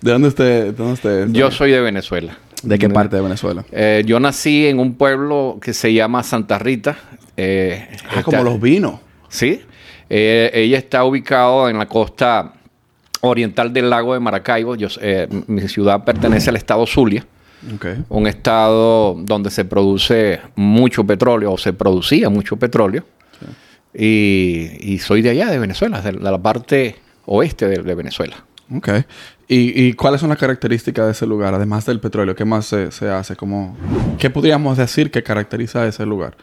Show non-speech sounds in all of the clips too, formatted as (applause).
¿De dónde usted, dónde usted? Yo soy de Venezuela. ¿De qué parte de Venezuela? Eh, yo nací en un pueblo que se llama Santa Rita. Eh, ah, como los vinos. Sí. Eh, ella está ubicada en la costa oriental del lago de Maracaibo. Yo, mi ciudad pertenece al estado Zulia. Un estado donde se produce mucho petróleo o se producía mucho petróleo. Y, soy de allá, de Venezuela, de, la parte oeste de, Venezuela. Ok. ¿Y, cuáles son las características de ese lugar, además del petróleo? ¿Qué más se, hace? Como, ¿Qué podríamos decir que caracteriza ese lugar?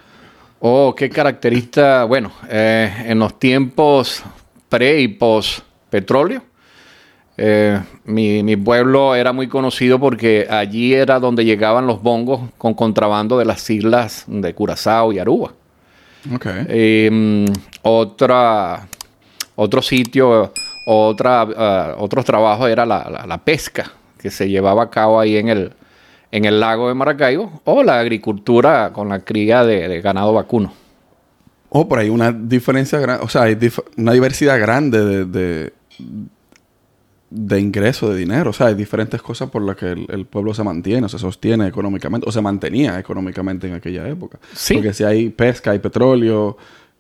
Oh, qué caracteriza, bueno, eh, en los tiempos pre y post petróleo, eh, mi, pueblo era muy conocido porque allí era donde llegaban los bongos con contrabando de las islas de Curazao y Aruba. Okay. Em, otra, otro sitio, otra, uh, otro trabajo era la, pesca que se llevaba a cabo ahí en el, en el lago de Maracaibo o la agricultura con la cría de, ganado vacuno. Oh, por ahí una diferencia grande, o sea, hay una diversidad grande de de ingreso de dinero. O sea, hay diferentes cosas por las que el, pueblo se mantiene, o se sostiene económicamente, o se mantenía económicamente en aquella época. Sí. Porque si hay pesca, hay petróleo,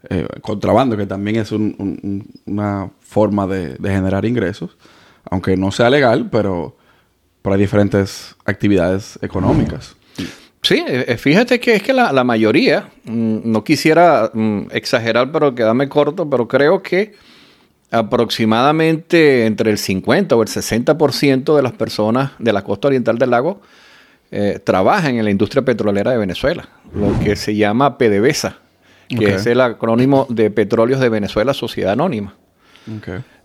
eh, contrabando, que también es una forma de, generar ingresos, aunque no sea legal, pero, hay diferentes actividades económicas. Sí, eh, eh, fíjate que es que la, mayoría, mm, no quisiera mm, exagerar, pero quedarme corto, pero creo que aproximadamente entre el 50 o el 60% de las personas de la costa oriental del lago trabajan en la industria petrolera de Venezuela, lo que se llama PDVSA, que es el acrónimo de Petróleos de Venezuela Sociedad Anónima.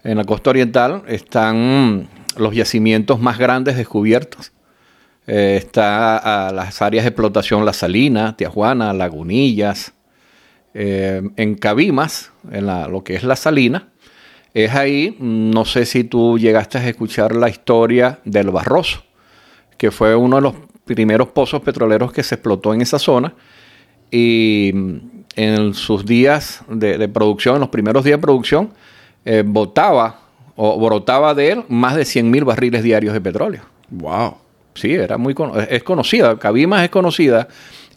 En la costa oriental están los yacimientos más grandes descubiertos. Eh, está las áreas de explotación La Salina, Tijuana, Lagunillas. Eh, en Cabimas, en lo que es La Salina, es ahí, no sé si tú llegaste a escuchar la historia del Barroso, que fue uno de los primeros pozos petroleros que se explotó en esa zona. Y en sus días de, producción, en los primeros días de producción, eh, botaba o brotaba de él más de 100 mil barriles diarios de petróleo. ¡Wow! Sí, era muy es conocida. Cabimas es conocida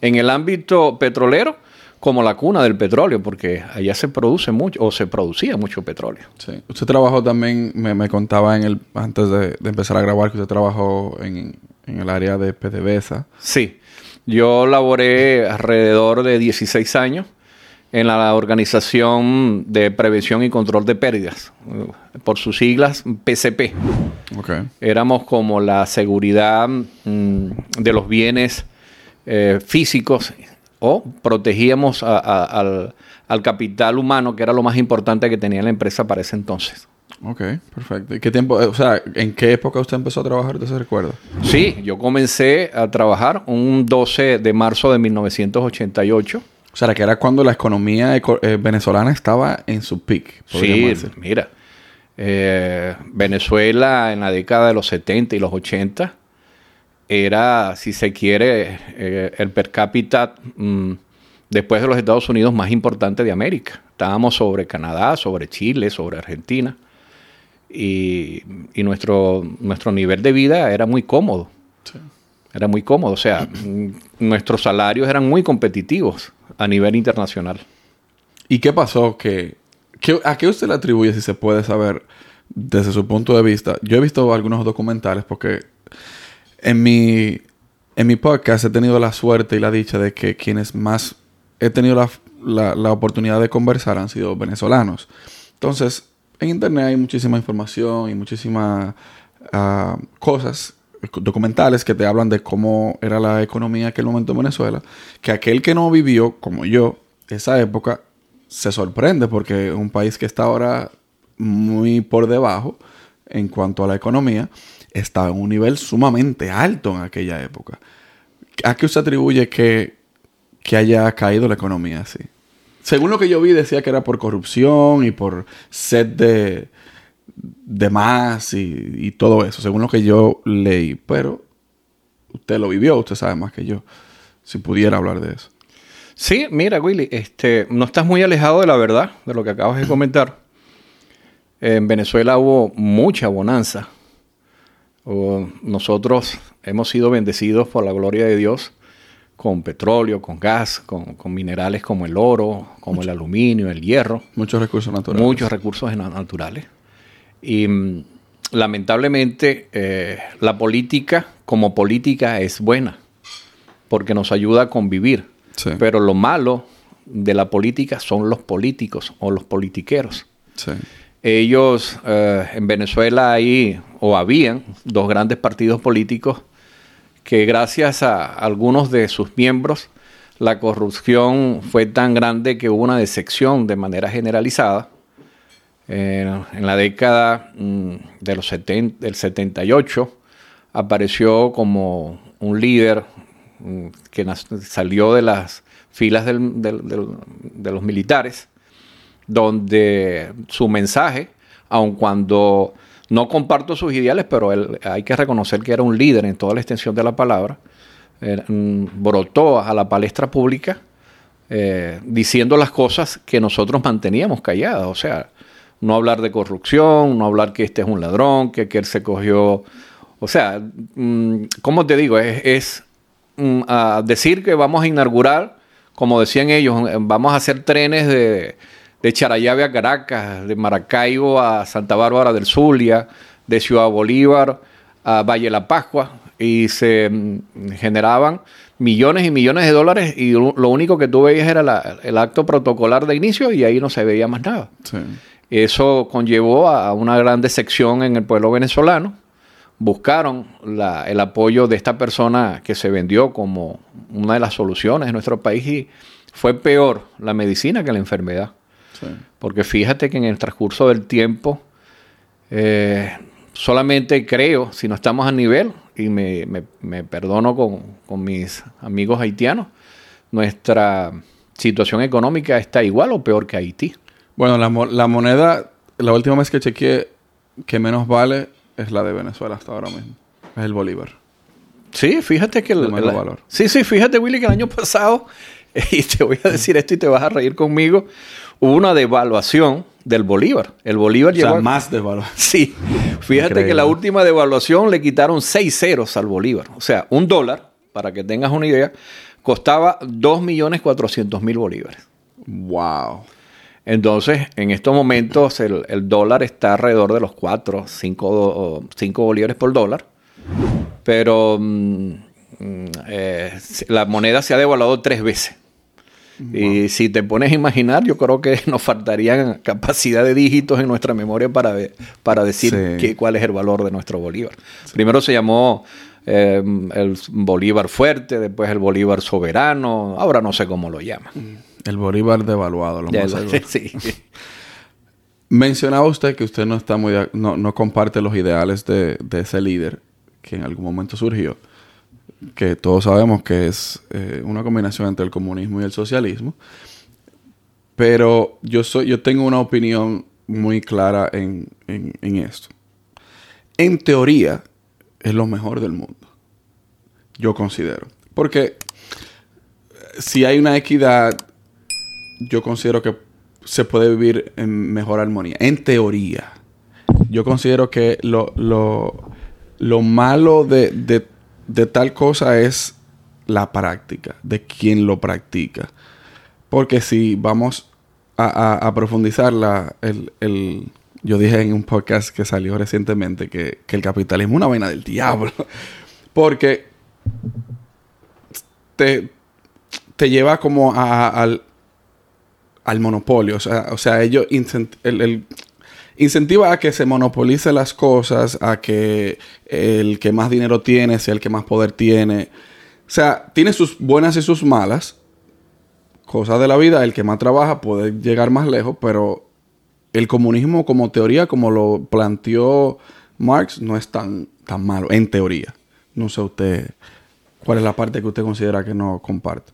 en el ámbito petrolero como la cuna del petróleo, porque allá se produce mucho, o se producía mucho petróleo. Sí. Usted trabajó también, me, contaba en el, antes de, empezar a grabar, que usted trabajó en, el área de PDVSA. Sí. Yo laboré alrededor de 16 años en la Organización de Prevención y Control de Pérdidas, por sus siglas PCP. Okay. Éramos como la seguridad mm, de los bienes eh, físicos o protegíamos al, capital humano, que era lo más importante que tenía la empresa para ese entonces. Ok, perfecto. ¿Y qué tiempo, o sea, en qué época usted empezó a trabajar ese recuerdo? Sí, yo comencé a trabajar un 12 de marzo de 1988. O sea, que era cuando la economía eh, venezolana estaba en su peak. Sí, mira. Eh, Venezuela en la década de los 70 y los 80 era, si se quiere, eh, el per cápita mm, después de los Estados Unidos más importante de América. Estábamos sobre Canadá, sobre Chile, sobre Argentina. Y, nuestro, nuestro nivel de vida era muy cómodo. Era muy cómodo. O sea, (clears throat) mm, nuestros salarios eran muy competitivos a nivel internacional. ¿Y qué pasó? que ¿A qué usted le atribuye, si se puede saber, desde su punto de vista? Yo he visto algunos documentales porque en mi, en mi podcast he tenido la suerte y la dicha de que quienes más he tenido la, la, oportunidad de conversar han sido venezolanos. Entonces, en internet hay muchísima información y muchísimas ah, cosas documentales que te hablan de cómo era la economía en aquel momento en Venezuela, que aquel que no vivió, como yo, esa época, se sorprende porque un país que está ahora muy por debajo en cuanto a la economía estaba en un nivel sumamente alto en aquella época. ¿A qué usted atribuye que, haya caído la economía así? Según lo que yo vi, decía que era por corrupción y por sed de, de más y, todo eso, según lo que yo leí. Pero usted lo vivió, usted sabe más que yo, si pudiera hablar de eso. Sí, mira, Willy, este, no estás muy alejado de la verdad, de lo que acabas de comentar. En Venezuela hubo mucha bonanza nosotros hemos sido bendecidos por la gloria de Dios con petróleo, con gas, con, minerales como el oro, como el aluminio, el hierro. Muchos recursos naturales. Muchos recursos naturales. Y mm, lamentablemente eh, la política como política es buena porque nos ayuda a convivir. Pero lo malo de la política son los políticos o los politiqueros. Ellos eh, en Venezuela hay o habían dos grandes partidos políticos que gracias a algunos de sus miembros la corrupción fue tan grande que hubo una decepción de manera generalizada. En la década mm, de los del 78 apareció como un líder mm, que salió de las filas de los militares, donde su mensaje, aun cuando no comparto sus ideales, pero él, hay que reconocer que era un líder en toda la extensión de la palabra. Mm, brotó a la palestra pública eh, diciendo las cosas que nosotros manteníamos calladas. O sea, no hablar de corrupción, no hablar que este es un ladrón, que, que él se cogió. O sea, mm, ¿cómo te digo? Es, mm, decir que vamos a inaugurar, como decían ellos, vamos a hacer trenes de, de Charayave a Caracas, de Maracaibo a Santa Bárbara del Zulia, de Ciudad Bolívar a Valle La Pascua, y se mm, generaban millones y millones de dólares y lo único que tú veías era el acto protocolar de inicio y ahí no se veía más nada. Eso conllevó a una gran decepción en el pueblo venezolano. Buscaron el apoyo de esta persona que se vendió como una de las soluciones en nuestro país y fue peor la medicina que la enfermedad. Porque fíjate que en el transcurso del tiempo, eh, solamente creo, si no estamos a nivel, y me, perdono con, mis amigos haitianos, nuestra situación económica está igual o peor que Haití. Bueno, la, la moneda, la última vez que chequeé, que menos vale es la de Venezuela hasta ahora mismo. Es el Bolívar. Sí, fíjate que el, valor. Sí, sí, fíjate, Willy, que el año pasado, (laughs) y te voy a decir esto y te vas a reír conmigo, hubo una devaluación del Bolívar. El Bolívar o más devaluación. (laughs) Sí. Fíjate que la última devaluación le quitaron seis ceros al Bolívar. O sea, un dólar, para que tengas una idea, costaba 2.400.000 bolívares. Wow. Entonces, en estos momentos el, dólar está alrededor de los 4, 5, bolívares por dólar. Pero mm, mm, eh, la moneda se ha devaluado tres veces. Y si te pones a imaginar, yo creo que (laughs) nos faltarían capacidad de dígitos en nuestra memoria para, para decir cuál es el valor de nuestro Bolívar. Primero se llamó eh, el Bolívar fuerte, después el Bolívar soberano, ahora no sé cómo lo llaman. Mm. El Bolívar devaluado, lo más sí. (laughs) Mencionaba usted que usted no está muy no, no comparte los ideales de, de ese líder que en algún momento surgió que todos sabemos que es eh, una combinación entre el comunismo y el socialismo. Pero yo, soy, yo tengo una opinión muy clara en, esto. En teoría, es lo mejor del mundo. Yo considero. Porque si hay una equidad, yo considero que se puede vivir en mejor armonía. En teoría. Yo considero que lo, lo, malo de, de de tal cosa es la práctica, de quien lo practica. Porque si vamos a, profundizar la, el, yo dije en un podcast que salió recientemente que, el capitalismo es una vaina del diablo. (laughs) Porque te, te lleva como al, al monopolio. O sea, o sea ellos el, incentiva a que se monopolice las cosas, a que el que más dinero tiene sea el que más poder tiene. O sea, tiene sus buenas y sus malas. Cosas de la vida, el que más trabaja puede llegar más lejos, pero el comunismo como teoría, como lo planteó Marx, no es tan, tan malo, en teoría. No sé usted, ¿cuál es la parte que usted considera que no comparte?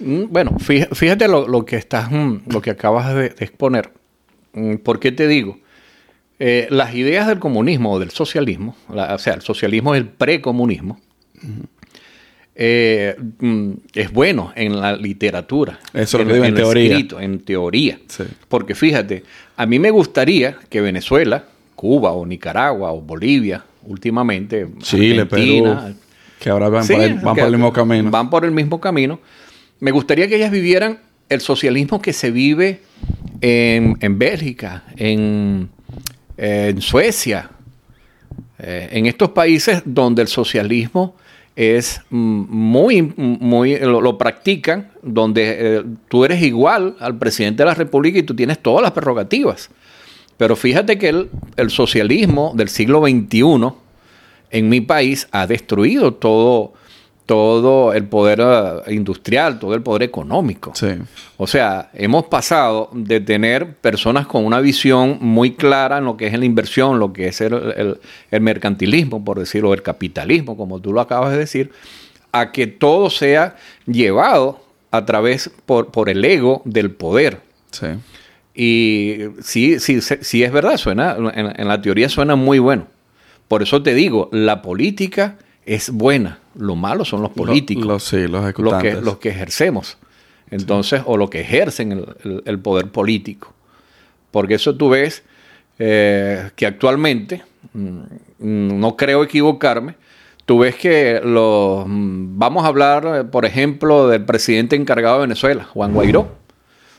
Mm, bueno, fíjate lo, que estás, mm, lo que acabas de exponer. Mm, ¿Por qué te digo? Eh, las ideas del comunismo o del socialismo, o sea, el socialismo es el precomunismo, eh, es bueno en la literatura. Eso en, lo en, en teoría. Escrito, en teoría. Porque fíjate, a mí me gustaría que Venezuela, Cuba o Nicaragua o Bolivia últimamente. Chile, Perú. Que ahora van, por, el, van por el mismo camino. Van por el mismo camino. Me gustaría que ellas vivieran el socialismo que se vive en, Bélgica, en, Suecia, eh, en estos países donde el socialismo es muy, muy, lo, practican, donde eh, tú eres igual al presidente de la República y tú tienes todas las prerrogativas. Pero fíjate que el socialismo del siglo XXI en mi país ha destruido todo, todo el poder eh, industrial, todo el poder económico. O sea, hemos pasado de tener personas con una visión muy clara en lo que es la inversión, lo que es el, mercantilismo, por decirlo, el capitalismo, como tú lo acabas de decir, a que todo sea llevado a través por, por el ego del poder. Sí. Y sí, sí, sí es verdad, suena, en la teoría suena muy bueno. Por eso te digo, la política es buena. Lo malo son los políticos. Los, sí, los ejecutantes. Los que, ejercemos. Entonces, o los que ejercen el, poder político. Porque eso tú ves eh, que actualmente, mm, no creo equivocarme, tú ves que los, mm, vamos a hablar, por ejemplo, del presidente encargado de Venezuela, Juan Guairó.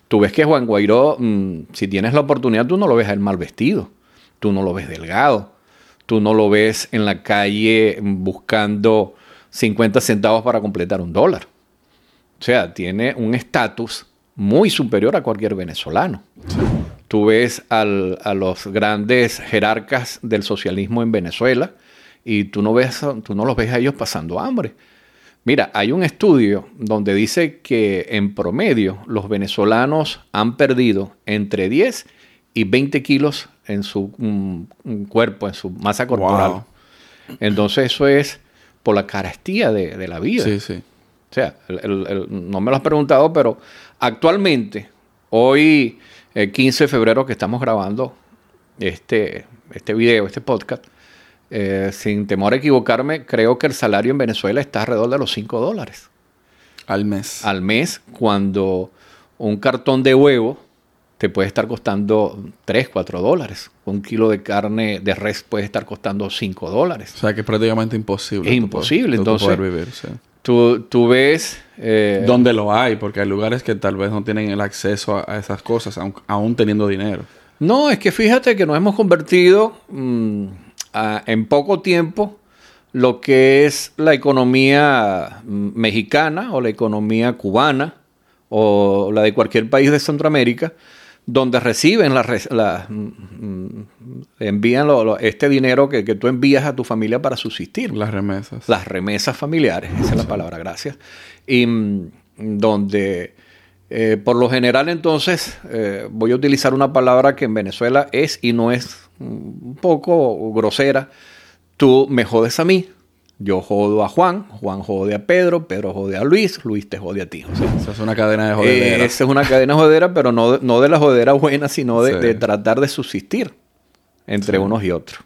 Tú ves que Juan Guairó, mm, si tienes la oportunidad, tú no lo ves a él mal vestido, tú no lo ves delgado, tú no lo ves en la calle buscando 50 centavos para completar un dólar. O sea, tiene un estatus muy superior a cualquier venezolano. Tú ves a los grandes jerarcas del socialismo en Venezuela y tú no, ves, tú no los ves a ellos pasando hambre. Mira, hay un estudio donde dice que en promedio los venezolanos han perdido entre 10 y 20 kilos en su cuerpo, en su masa corporal. Entonces eso es por la carestía de, la vida. Sí, sí. O sea, no me lo has preguntado, pero actualmente, hoy, el 15 de febrero que estamos grabando este, este video, este podcast, eh, sin temor a equivocarme, creo que el salario en Venezuela está alrededor de los 5 dólares. Al mes. Al mes, cuando un cartón de huevo te puede estar costando 3, 4 dólares. Un kilo de carne de res puede estar costando 5 dólares. O sea que es prácticamente imposible. Es imposible, entonces. Poder vivir, tú, tú, ves... Eh, ¿Dónde lo hay? Porque hay lugares que tal vez no tienen el acceso a, esas cosas, aún, teniendo dinero. No, es que fíjate que nos hemos convertido mm, en poco tiempo lo que es la economía mm, mexicana o la economía cubana o la de cualquier país de Centroamérica, donde reciben la, mm, mm, envían este dinero que, tú envías a tu familia para subsistir. Las remesas. Las remesas familiares, esa es la palabra, gracias. Y mm, donde, eh, por lo general entonces, eh, voy a utilizar una palabra que en Venezuela es y no es un poco grosera, tú me jodes a mí, yo jodo a Juan, Juan jode a Pedro, Pedro jode a Luis, Luis te jode a ti. esa es una cadena de jodedera. esa es una cadena jodera, pero no, no de la jodera buena, sino de, tratar de subsistir entre unos y otros.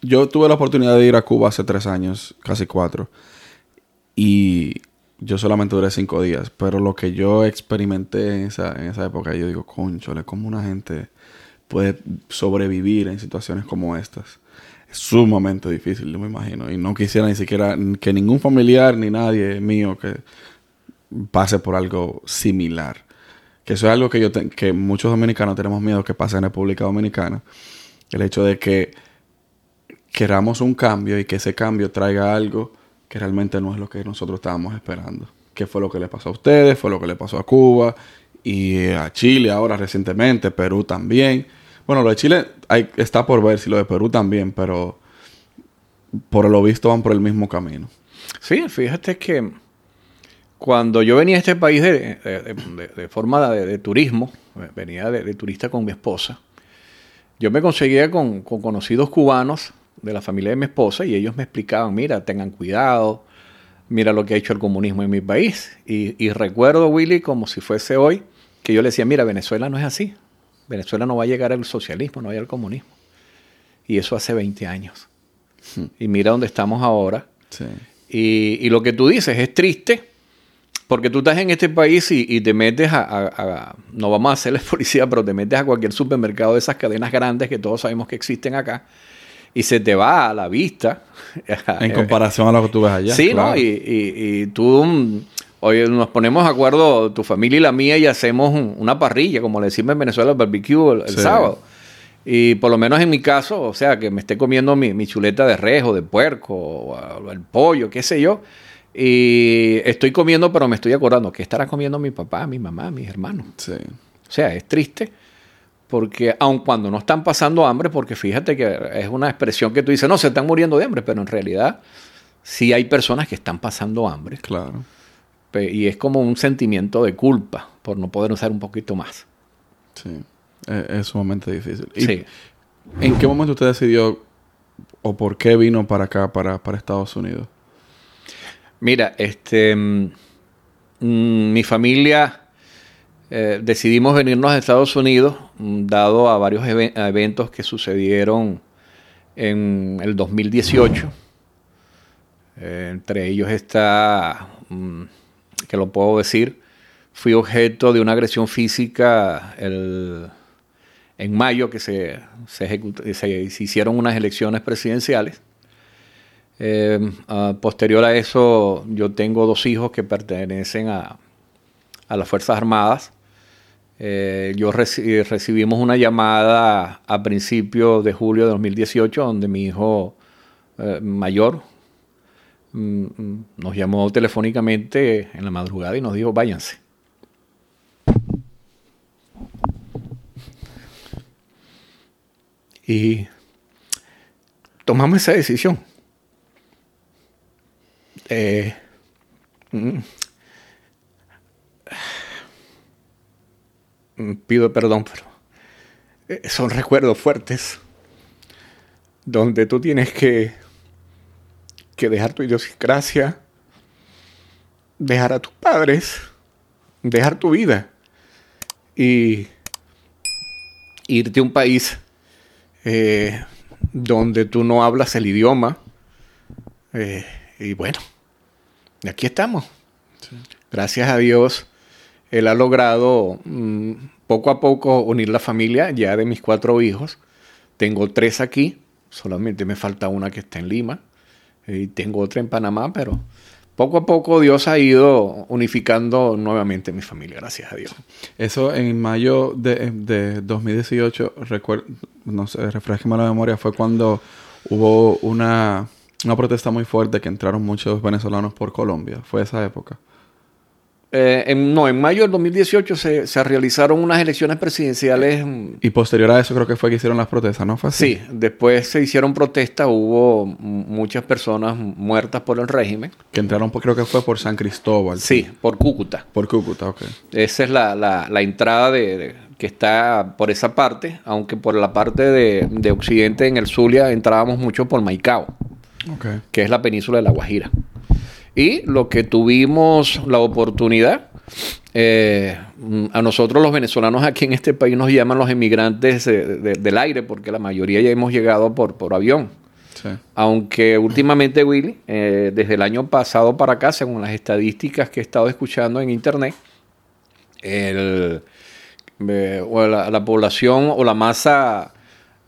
yo tuve la oportunidad de ir a Cuba hace tres años, casi cuatro, y yo solamente duré cinco días, pero lo que yo experimenté en esa, en esa época, yo digo, conchole, ¿cómo una gente puede sobrevivir en situaciones como estas? Sumamente difícil, yo me imagino. Y no quisiera ni siquiera que ningún familiar ni nadie mío que pase por algo similar. Que eso es algo que yo que muchos dominicanos tenemos miedo que pase en República Dominicana. El hecho de que queramos un cambio y que ese cambio traiga algo que realmente no es lo que nosotros estábamos esperando. Que fue lo que le pasó a ustedes, fue lo que le pasó a Cuba y a Chile ahora recientemente, Perú también. Bueno, lo de Chile está por ver si lo de Perú también, pero por lo visto van por el mismo camino. Sí, fíjate que cuando yo venía a este país de, forma de, turismo, venía de, turista con mi esposa, yo me conseguía con, conocidos cubanos de la familia de mi esposa y ellos me explicaban, mira, tengan cuidado, mira lo que ha hecho el comunismo en mi país. Y, y recuerdo, Willy, como si fuese hoy, que yo le decía, mira, Venezuela no es así. Venezuela no va a llegar al socialismo, no va a al comunismo. Y eso hace 20 años. Hmm. Y mira dónde estamos ahora. Y, lo que tú dices es triste porque tú estás en este país y, te metes a, no vamos a hacerle (laughs) policía, pero te metes a cualquier supermercado de esas cadenas grandes que todos sabemos que existen acá y se te va a la vista. (laughs) En comparación a lo que tú ves allá. Sí, ¿no? Y, tú, hoy nos ponemos de acuerdo, tu familia y la mía, y hacemos una parrilla, como le decimos en Venezuela, el barbecue el, sábado. Y por lo menos en mi caso, o sea, que me esté comiendo mi, chuleta de rejo, de puerco, o el pollo, qué sé yo. Y estoy comiendo, pero me estoy acordando que estará comiendo mi papá, mi mamá, mis hermanos. Sí. O sea, es triste porque aun cuando no están pasando hambre, porque fíjate que es una expresión que tú dices, no, se están muriendo de hambre, pero en realidad sí hay personas que están pasando hambre. Claro. Y es como un sentimiento de culpa por no poder usar un poquito más. Sí, e-, es, sumamente difícil. sí. ¿En qué momento usted decidió o por qué vino para acá, para, para Estados Unidos? Mira, este, mm, mi familia eh, decidimos venirnos a Estados Unidos, mm, dado a varios eventos que sucedieron en el 2018. Eh, entre ellos está, mm, que lo puedo decir, fui objeto de una agresión física en mayo que se, se, hicieron unas elecciones presidenciales. Eh, posterior a eso, yo tengo dos hijos que pertenecen a, a las Fuerzas Armadas. Eh, yo recibimos una llamada a principios de julio de 2018 donde mi hijo eh, mayor nos llamó telefónicamente en la madrugada y nos dijo váyanse. Y tomamos esa decisión. Eh, mm, Mm, pido perdón, pero eh, son recuerdos fuertes donde tú tienes que, que dejar tu idiosincrasia, dejar a tus padres, dejar tu vida y irte a un país eh, donde tú no hablas el idioma. Eh, y bueno, aquí estamos. Gracias a Dios él ha logrado mm, poco a poco unir la familia ya de mis cuatro hijos. Tengo tres aquí, solamente me falta una que está en Lima y tengo otra en Panamá, pero poco a poco Dios ha ido unificando nuevamente mi familia, gracias a Dios. Eso en mayo de, de 2018, recuerdo, no sé, la memoria, fue cuando hubo una, una protesta muy fuerte que entraron muchos venezolanos por Colombia. ¿Fue esa época? Eh, en, no, en mayo del 2018 se, se, realizaron unas elecciones presidenciales. Y posterior a eso creo que fue que hicieron las protestas, ¿no fue así? Sí, después se hicieron protestas, hubo muchas personas muertas por el régimen. Que entraron, creo que fue por San Cristóbal. Sí, por Cúcuta. Por Cúcuta, ok. Esa es la, la, la entrada de, que está por esa parte, aunque por la parte de, de Occidente, en el Zulia, entrábamos mucho por Maicao, okay. que es la península de La Guajira. Y lo que tuvimos la oportunidad, eh, a nosotros los venezolanos aquí en este país nos llaman los emigrantes del aire, porque la mayoría ya hemos llegado por, por avión. Aunque últimamente, Willy, eh, desde el año pasado para acá, según las estadísticas que he estado escuchando en internet, el, eh, la, población o la masa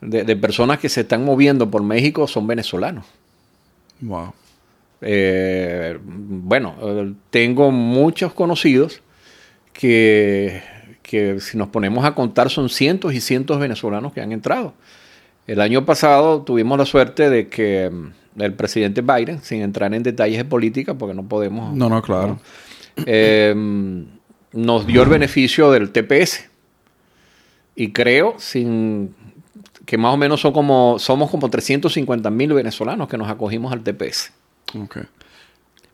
de, de personas que se están moviendo por México son venezolanos. Wow. Eh, bueno, tengo muchos conocidos que, que si nos ponemos a contar son cientos y cientos de venezolanos que han entrado. El año pasado tuvimos la suerte de que mm, el presidente Biden, sin entrar en detalles de política, porque no podemos... No, no, claro. Eh, mm, nos dio el beneficio del TPS. Y creo, sin que más o menos son como, somos como 350 mil venezolanos que nos acogimos al TPS.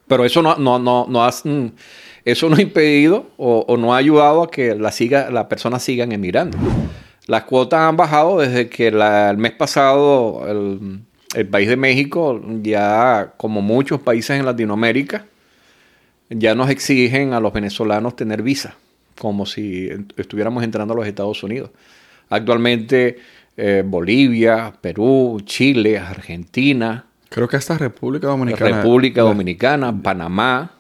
Pero eso no, no, no, no mm, eso ha impedido o, no ha ayudado a que la siga, las personas sigan emigrando. Las cuotas han bajado desde que el mes pasado el, el, país de México, ya como muchos países en Latinoamérica, ya nos exigen a los venezolanos tener visa, como si estuviéramos entrando a los Estados Unidos. Actualmente eh, Bolivia, Perú, Chile, Argentina, Creo que hasta República Dominicana. República Dominicana, Panamá,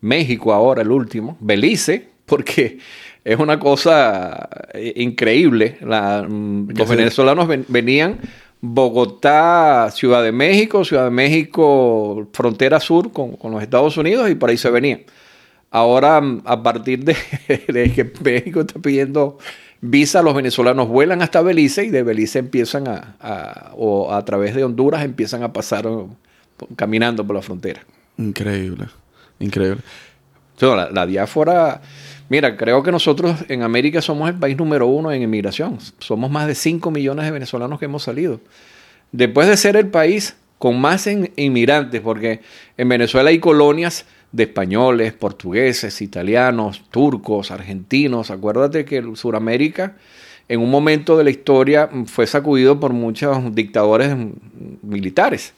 México ahora el último, Belice, porque es una cosa eh, increíble. Mm, los venezolanos venían Bogotá, Ciudad de México, Ciudad de México, frontera sur con, los Estados Unidos y por ahí se venían. Ahora, mm, a partir de, (laughs) que México está pidiendo visa, los venezolanos vuelan hasta Belice y de Belice empiezan a, o a través de Honduras empiezan a pasar caminando por la frontera. Increíble, increíble. la, la diáfora Mira, creo que nosotros en América somos el país número uno en inmigración. Somos más de 5 millones de venezolanos que hemos salido. Después de ser el país con más inmigrantes, porque en Venezuela hay colonias de españoles, portugueses, italianos, turcos, argentinos. Acuérdate que Sudamérica en un momento de la historia fue sacudido por muchos dictadores militares.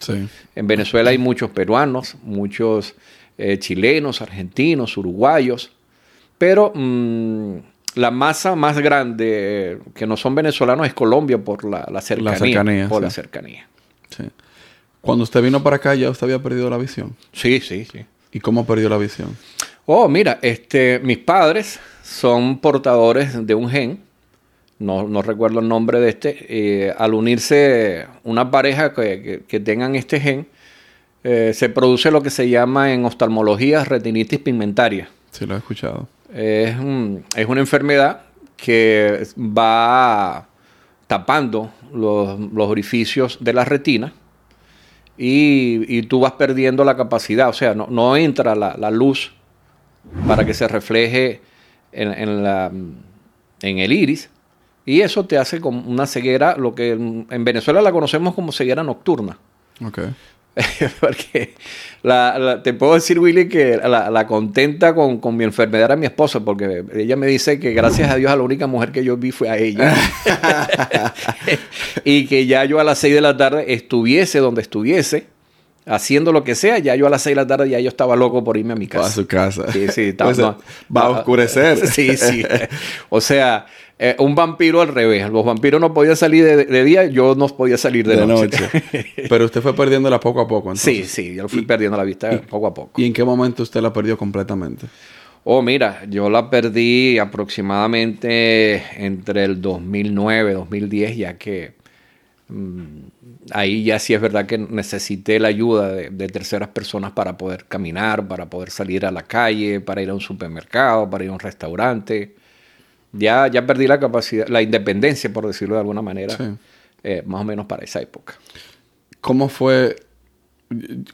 En Venezuela hay muchos peruanos, muchos eh, chilenos, argentinos, uruguayos. Pero mm, la masa más grande que no son venezolanos es Colombia por la, cercanía. por la cercanía. Cuando usted vino para acá, ¿ya usted había perdido la visión? Sí, sí, sí. ¿Y cómo perdió la visión? Oh, mira, este, mis padres son portadores de un gen. No, recuerdo el nombre de este. Eh, al unirse una pareja que, tengan este gen, eh, se produce lo que se llama en oftalmología retinitis pigmentaria. Sí, lo he escuchado. Es, una enfermedad que va tapando los, orificios de la retina y, tú vas perdiendo la capacidad, o sea, no, entra la, luz para que se refleje en, la, en el iris y eso te hace como una ceguera, lo que en Venezuela la conocemos como ceguera nocturna. Okay. (laughs) Porque te puedo decir, Willy, que la, contenta con, mi enfermedad era mi esposa, porque ella me dice que gracias a Dios a la única mujer que yo vi fue a ella. (laughs) (laughs) y que ya yo a las 6 de la tarde estuviese donde estuviese, haciendo lo que sea, ya yo a las 6 de la tarde ya yo estaba loco por irme a mi casa. A su casa. Sí, sí. (laughs) Pues, va a oscurecer. (laughs) Sí, sí. (laughs) O sea, eh, un vampiro al revés. Los vampiros no podían salir de, día, yo no podía salir de, noche. Pero usted fue perdiéndola poco a poco, entonces. Sí, sí, yo fui perdiendo la vista poco a poco. ¿Y en qué momento usted la perdió completamente? Oh, mira, yo la perdí aproximadamente entre el 2009 2010, ya que ahí ya sí es verdad que necesité la ayuda de, de, terceras personas para poder caminar, para poder salir a la calle, para ir a un supermercado, para ir a un restaurante. Ya, ya perdí la capacidad, la independencia, por decirlo de alguna manera, eh, más o menos para esa época. ¿Cómo fue?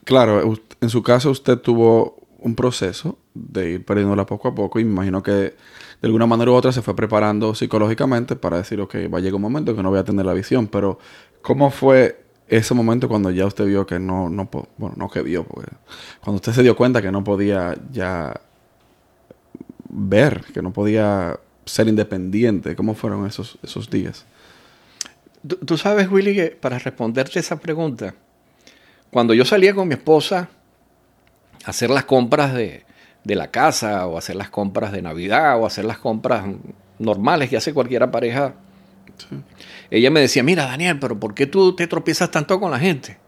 Claro, en su caso usted tuvo un proceso de ir perdiéndola poco a poco y me imagino que de alguna manera u otra se fue preparando psicológicamente para decir, ok, va a llegar un momento que no voy a tener la visión, pero ¿cómo fue ese momento cuando ya usted vio que no, no, bueno, no que vio, porque cuando usted se dio cuenta que no podía ya ver, que no podía ser independiente? ¿Cómo fueron esos, esos días? Tú, sabes, Willy, que para responderte esa pregunta, cuando yo salía con mi esposa a hacer las compras de, la casa o hacer las compras de Navidad o hacer las compras normales que hace cualquiera pareja, ella me decía, mira Daniel, pero ¿por qué tú te tropiezas tanto con la gente?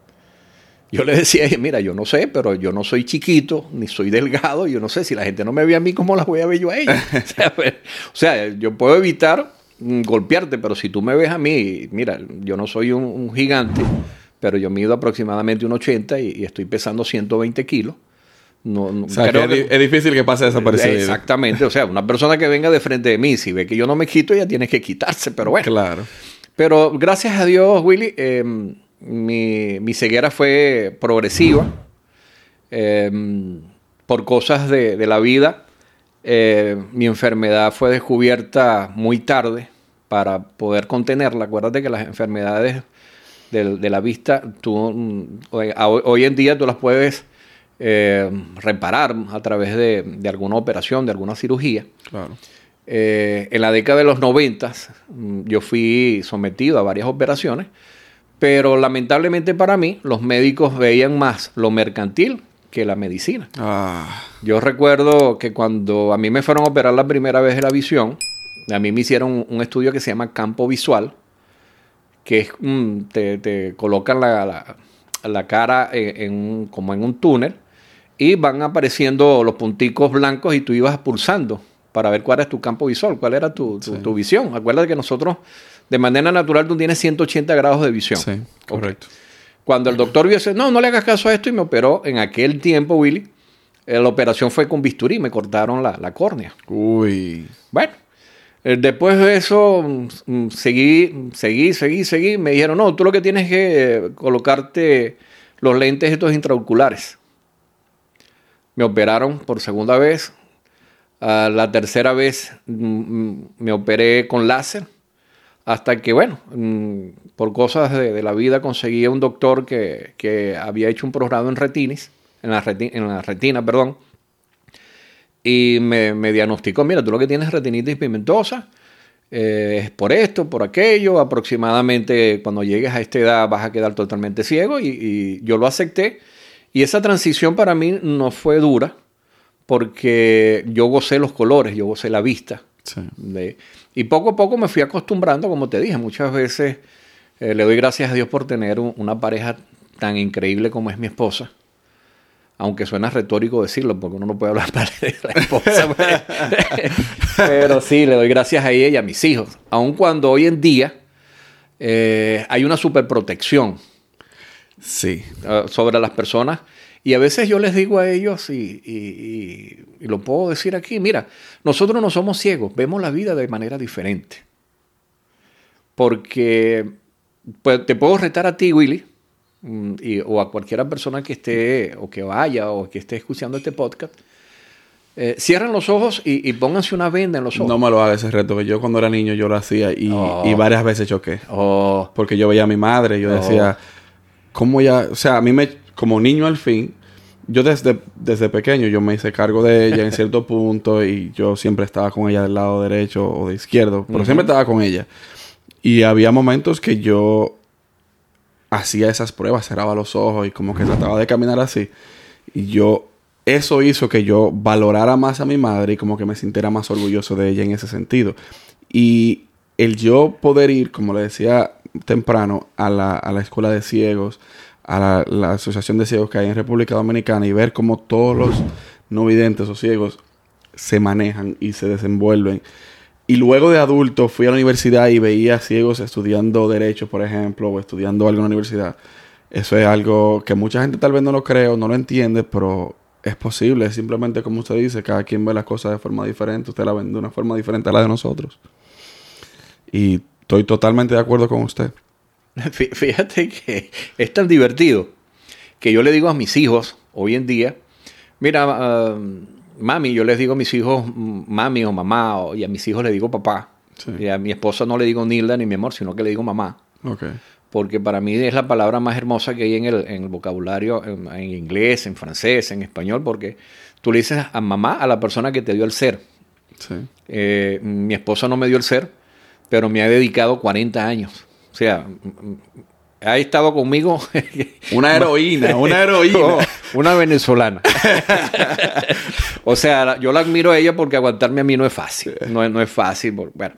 Yo le decía, mira, yo no sé, pero yo no soy chiquito, ni soy delgado, yo no sé, si la gente no me ve a mí, ¿cómo las voy a ver yo a ella? (laughs) Pues, o, sea, yo puedo evitar mm, golpearte, pero si tú me ves a mí, mira, yo no soy un, gigante, pero yo mido aproximadamente un 80 y, estoy pesando 120 kilos. No, o sea, es, difícil que pase desaparecido. Exactamente. O sea, una persona que venga de frente de mí, si ve que yo no me quito, ella tiene que quitarse, pero bueno. Claro. Pero gracias a Dios, Willy, eh, mi, ceguera fue progresiva em, por cosas de, la vida. Eh, mi enfermedad fue descubierta muy tarde para poder contenerla. Acuérdate que las enfermedades de, la vista, tú, mm, hoy, en día tú las puedes eh, reparar a través de, alguna operación, de alguna cirugía. Eh, en la década de los 90 mm, yo fui sometido a varias operaciones pero lamentablemente para mí, los médicos veían más lo mercantil que la medicina. Ah. Yo recuerdo que cuando a mí me fueron a operar la primera vez de la visión, a mí me hicieron un estudio que se llama campo visual, que es, te, colocan la, cara en, como en un túnel y van apareciendo los punticos blancos y tú ibas pulsando para ver cuál es tu campo visual, cuál era tu, tu, visión. Acuérdate que nosotros, de manera natural, tú tienes 180 grados de visión. Sí, correcto. Cuando el doctor vio, no, no le hagas caso a esto y me operó en aquel tiempo, Willy, eh, la operación fue con bisturí, me cortaron la, la córnea. Uy. Bueno, eh, después de eso, mm, seguí, seguí, seguí, seguí. Me dijeron, no, tú lo que tienes que eh, colocarte los lentes estos intraoculares. Me operaron por segunda vez, la tercera vez mm, mm, me operé con láser, hasta que, bueno, mm, por cosas de, la vida conseguí un doctor que, había hecho un programa en retinis, en la, en la retina, perdón, y me, diagnosticó, mira, tú lo que tienes es retinitis pigmentosa, eh, es por esto, por aquello, aproximadamente cuando llegues a esta edad vas a quedar totalmente ciego y yo lo acepté. Y esa transición para mí no fue dura, porque yo gocé los colores, yo gocé la vista. y poco a poco me fui acostumbrando, como te dije, muchas veces eh, le doy gracias a Dios por tener una pareja tan increíble como es mi esposa. Aunque suena retórico decirlo, porque uno no puede hablar (laughs) de la esposa. Pues. (laughs) Pero sí, le doy gracias a ella y a mis hijos. Aun cuando hoy en día eh, hay una superprotección sí. Ah, sobre las personas y a veces yo les digo a ellos, y, lo puedo decir aquí, mira, nosotros no somos ciegos, vemos la vida de manera diferente. Porque pues, te puedo retar a ti, Willy, mm, o a cualquiera persona que esté, o que vaya, o que esté escuchando este podcast. Eh, cierren los ojos y, pónganse una venda en los ojos. No me lo haga ese reto, que yo cuando era niño yo lo hacía y, oh. varias veces choqué. Oh. Porque yo veía a mi madre, y yo decía, oh. ¿Cómo ya? O sea, a mí me como niño al fin, yo desde, desde pequeño yo me hice cargo de ella en (laughs) cierto punto y yo siempre estaba con ella del lado derecho o de izquierdo, pero siempre estaba con ella. Y había momentos que yo hacía esas pruebas, cerraba los ojos y como que trataba de caminar así. Y yo, eso hizo que yo valorara más a mi madre y como que me sintiera más orgulloso de ella en ese sentido. Y el yo poder ir, como le decía temprano, a la, a la escuela de ciegos, a la, Asociación de Ciegos que hay en República Dominicana y ver cómo todos los no videntes o ciegos se manejan y se desenvuelven. Y luego de adulto fui a la universidad y veía ciegos estudiando derecho, por ejemplo, o estudiando algo en la universidad. Eso es algo que mucha gente tal vez no lo cree no lo entiende, pero es posible. Es simplemente como usted dice, cada quien ve las cosas de forma diferente. Usted la ve de una forma diferente a la de nosotros. Y estoy totalmente de acuerdo con usted. (laughs) Fíjate que es tan divertido que yo le digo a mis hijos hoy en día, mira, ah, mami, yo les digo a mis hijos mami o mamá, y a mis hijos le digo papá. Y a mi esposa no le digo Nilda ni mi amor, sino que le digo mamá. Porque para mí es la palabra más hermosa que hay en el, vocabulario, en, inglés, en francés, en español, porque tú le dices a mamá a la persona que te dio el ser. Eh, mi esposa no me dio el ser, pero me ha dedicado 40 años o sea, ha estado conmigo. (laughs) Una heroína, (laughs) una heroína. una venezolana. (laughs) o sea, yo la admiro a ella porque aguantarme a mí no es fácil. No, no es fácil. Bueno,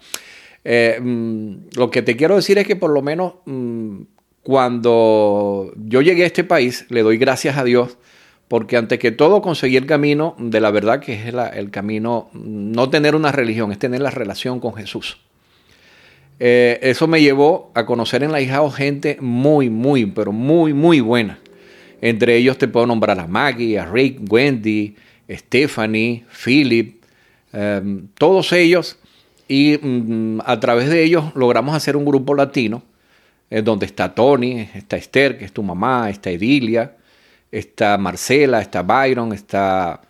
eh, mm, lo que te quiero decir es que por lo menos mm, cuando yo llegué a este país, le doy gracias a Dios porque antes que todo conseguí el camino de la verdad, que es el camino, no tener una religión, es tener la relación con Jesús. Eh, eso me llevó a conocer en la hija gente muy, muy, pero muy, muy buena. Entre ellos te puedo nombrar a Maggie, a Rick, Wendy, Stephanie, Philip, em, todos ellos. Y mm, a través de ellos logramos hacer un grupo latino, eh, donde está Tony, está Esther, que es tu mamá, está Edilia, está Marcela, está Byron, está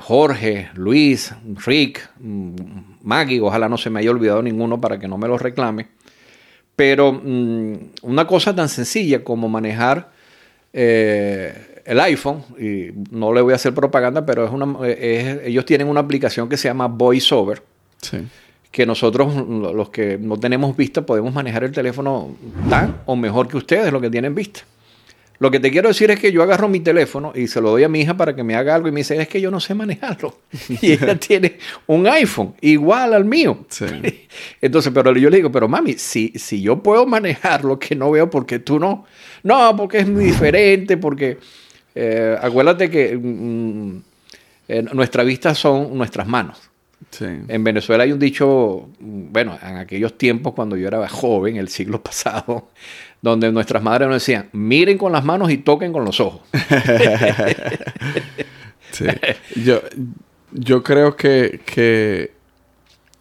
Jorge, Luis, Rick, mm, Maggie, ojalá no se me haya olvidado ninguno para que no me lo reclame. Pero mm, una cosa tan sencilla como manejar eh, el iPhone, y no le voy a hacer propaganda, pero es una, ellos tienen una aplicación que se llama VoiceOver. Que nosotros, los que no tenemos vista, podemos manejar el teléfono tan o mejor que ustedes, los que tienen vista. Lo que te quiero decir es que yo agarro mi teléfono y se lo doy a mi hija para que me haga algo y me dice, es que yo no sé manejarlo. (laughs) y ella tiene un iPhone igual al mío. (laughs) Entonces, pero yo le digo, pero mami, si, si yo puedo manejar lo que no veo, ¿por qué tú no? No, porque es muy diferente, porque Eh, acuérdate que mm, eh, nuestra vista son nuestras manos. En Venezuela hay un dicho, mm, bueno, en aquellos tiempos cuando yo era joven, el siglo (laughs) pasado, donde nuestras madres nos decían, miren con las manos y toquen con los ojos. (laughs) yo, yo creo que, que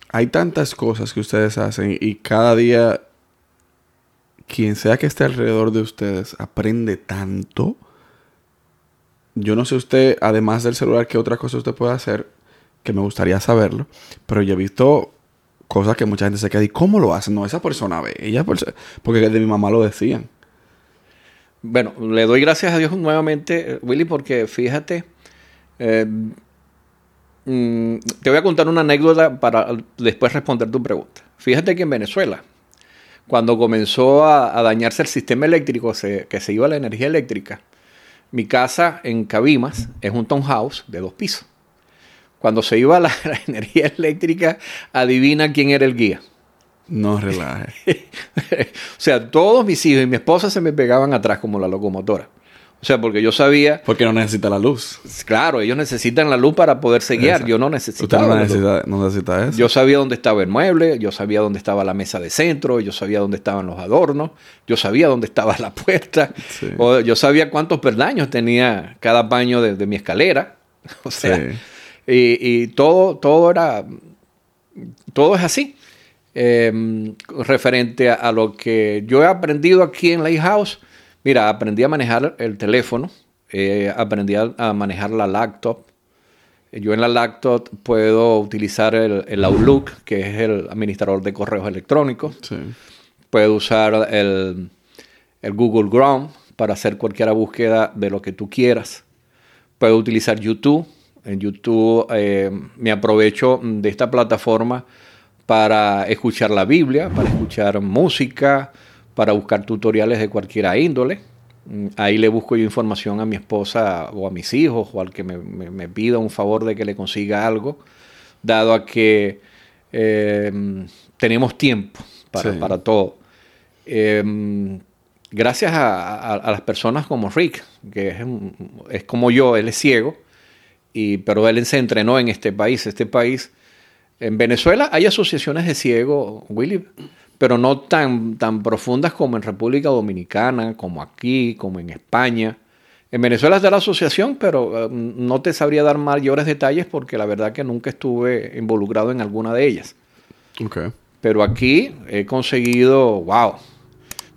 hay tantas cosas que ustedes hacen y cada día quien sea que esté alrededor de ustedes aprende tanto. Yo no sé usted, además del celular, qué otra cosa usted puede hacer, que me gustaría saberlo, pero yo he visto cosas que mucha gente se queda y ¿cómo lo hacen? No, esa persona ve, ella porque de mi mamá lo decían. Bueno, le doy gracias a Dios nuevamente, Willy, porque fíjate, eh, mm, te voy a contar una anécdota para después responder tu pregunta. Fíjate que en Venezuela, cuando comenzó a, dañarse el sistema eléctrico, que se iba la energía eléctrica, mi casa en Cabimas es un townhouse de dos pisos. Cuando se iba (laughs) la, energía eléctrica, adivina quién era el guía. No relaje. (laughs) o sea, todos mis hijos y mi esposa se me pegaban atrás como la locomotora. O sea, porque yo sabía. Porque no necesita la luz. Claro, ellos necesitan la luz para poderse guiar. Yo no necesitaba. Usted no necesita, eso. Yo sabía dónde estaba el mueble, yo sabía dónde estaba la mesa de centro, yo sabía dónde estaban los adornos, yo sabía dónde estaba la puerta, yo sabía cuántos perdaños tenía cada paño de, mi escalera. (laughs) O sea, y, todo, todo era. Todo es así. Em, referente a, a, lo que yo he aprendido aquí en Lighthouse Mira, aprendí a manejar el teléfono, eh, aprendí a, manejar la laptop. Yo en la laptop puedo utilizar el, Outlook, que es el administrador de correos electrónicos. Puedo usar el, Google Chrome para hacer cualquier búsqueda de lo que tú quieras. Puedo utilizar YouTube. En YouTube eh, me aprovecho de esta plataforma para escuchar la Biblia, para escuchar música, para buscar tutoriales de cualquier índole. Mm, ahí le busco yo información a mi esposa o a mis hijos o al que me, pida un favor de que le consiga algo, dado a que em, tenemos tiempo para, todo. Em, gracias a, las personas como Rick, que es, es, como yo, él es ciego, y, pero él se entrenó en este país. Este país, en Venezuela hay asociaciones de ciegos, Willy, pero no tan, tan profundas como en República Dominicana, como aquí, como en España. En Venezuela está la asociación, pero eh, no te sabría dar mayores detalles porque la verdad que nunca estuve involucrado en alguna de ellas. Okay. Pero aquí he conseguido, wow.